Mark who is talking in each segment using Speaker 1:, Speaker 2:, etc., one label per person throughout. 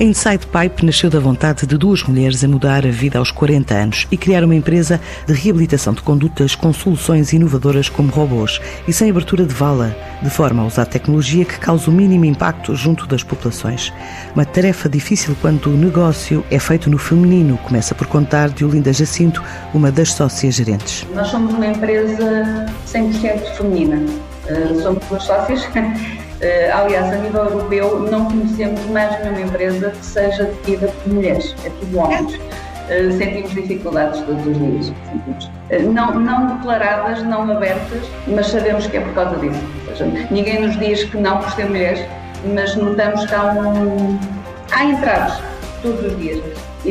Speaker 1: Inside Pipe nasceu da vontade de duas mulheres a mudar a vida aos 40 anos e criar uma empresa de reabilitação de condutas com soluções inovadoras como robôs e sem abertura de vala, de forma a usar tecnologia que cause o mínimo impacto junto das populações. Uma tarefa difícil quando o negócio é feito no feminino, começa por contar de Olinda Jacinto, uma das sócias gerentes.
Speaker 2: Nós somos uma empresa 100% feminina. Uh, somos duas sócias aliás, a nível europeu, não conhecemos mais nenhuma empresa que seja detida por mulheres, é tudo homens. Uh, sentimos dificuldades todos os dias. Uh, não, não declaradas, não abertas, mas sabemos que é por causa disso. Ou seja, ninguém nos diz que não por ser mulheres, mas notamos que há, um, há entraves todos os dias. E,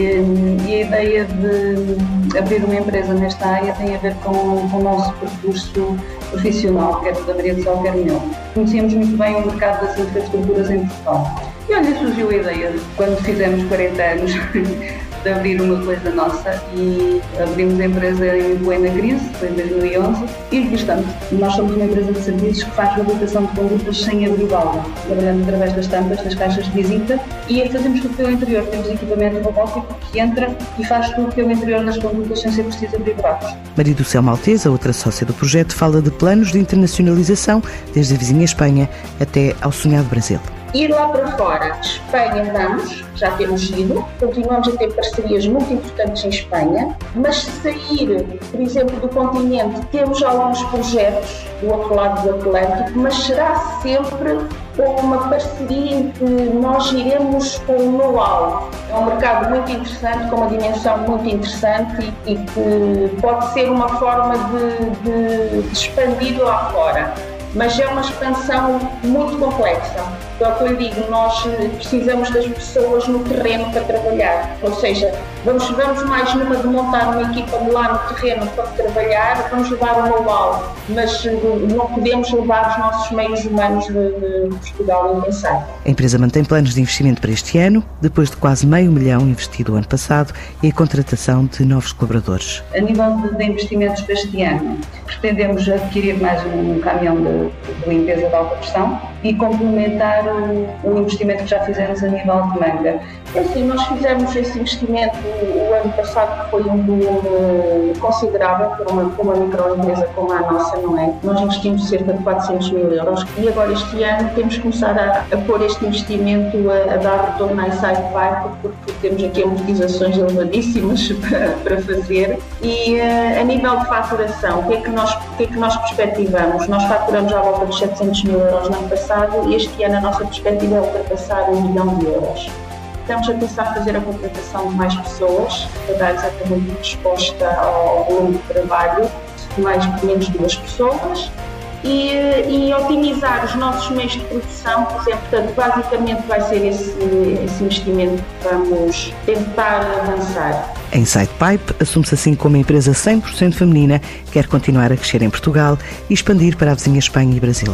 Speaker 2: e a ideia de abrir uma empresa nesta área tem a ver com, com o nosso percurso profissional, quer da Maria do Sol, quer meu. Conhecíamos muito bem o mercado das infraestruturas em Portugal. E olha, surgiu a ideia, quando fizemos 40 anos, de abrir uma coisa nossa e abrimos a empresa em plena crise, foi em 2011, e estamos. Nós somos uma empresa de serviços que faz reabilitação de condutas sem abrir válvula, trabalhando através das tampas, das caixas de visita e fazemos tudo pelo interior. Temos equipamento robótico que entra e faz tudo pelo interior das condutas sem ser preciso abrir buracos.
Speaker 1: Maria do Céu Maltesa, outra sócia do projeto, fala de planos de internacionalização, desde a vizinha Espanha até ao sonhado Brasil.
Speaker 3: Ir lá para fora, Espanha vamos, já temos ido, continuamos a ter parcerias muito importantes em Espanha, mas sair, por exemplo, do continente, temos alguns projetos do outro lado do Atlântico, mas será sempre com uma parceria em que nós iremos com o know-how. É um mercado muito interessante, com uma dimensão muito interessante e, que pode ser uma forma de, de expandir lá fora mas é uma expansão muito complexa. É o que eu digo, nós precisamos das pessoas no terreno para trabalhar, ou seja, vamos, vamos mais numa de montar uma equipa lá no terreno para trabalhar, vamos levar o know-how, mas eh, não podemos levar os nossos meios humanos de, de Portugal e pensar.
Speaker 1: A empresa mantém planos de investimento para este ano, depois de quase meio milhão investido o ano passado e a contratação de novos colaboradores.
Speaker 2: A nível de, de investimentos para este ano, pretendemos adquirir mais um caminhão de, de limpeza de alta pressão e complementar o, o, investimento que já fizemos a nível de manga.
Speaker 3: É assim, nós fizemos esse investimento o ano passado, que foi um volume considerável para uma, uma microempresa como a nossa, não é? Nós investimos cerca de 400 mil euros e agora este ano temos que começar a, a pôr este investimento a, a dar retorno à Insight Pipe, porque temos aqui amortizações elevadíssimas para, para fazer. E uh, a nível de faturação, o que, é que nós, o que é que nós perspectivamos? Nós faturamos à volta de 700 mil euros no ano passado e este ano a nossa perspectiva é ultrapassar um milhão de euros. Estamos a pensar fazer a contratação de mais pessoas para dar exatamente resposta ao volume de trabalho, mais menos duas pessoas, e, e, otimizar os nossos meios de produção, por exemplo, portanto, basicamente vai ser esse, esse investimento que vamos tentar avançar.
Speaker 1: A Inside Pipe assume-se assim como uma empresa 100% feminina, quer continuar a crescer em Portugal e expandir para a vizinha Espanha e Brasil.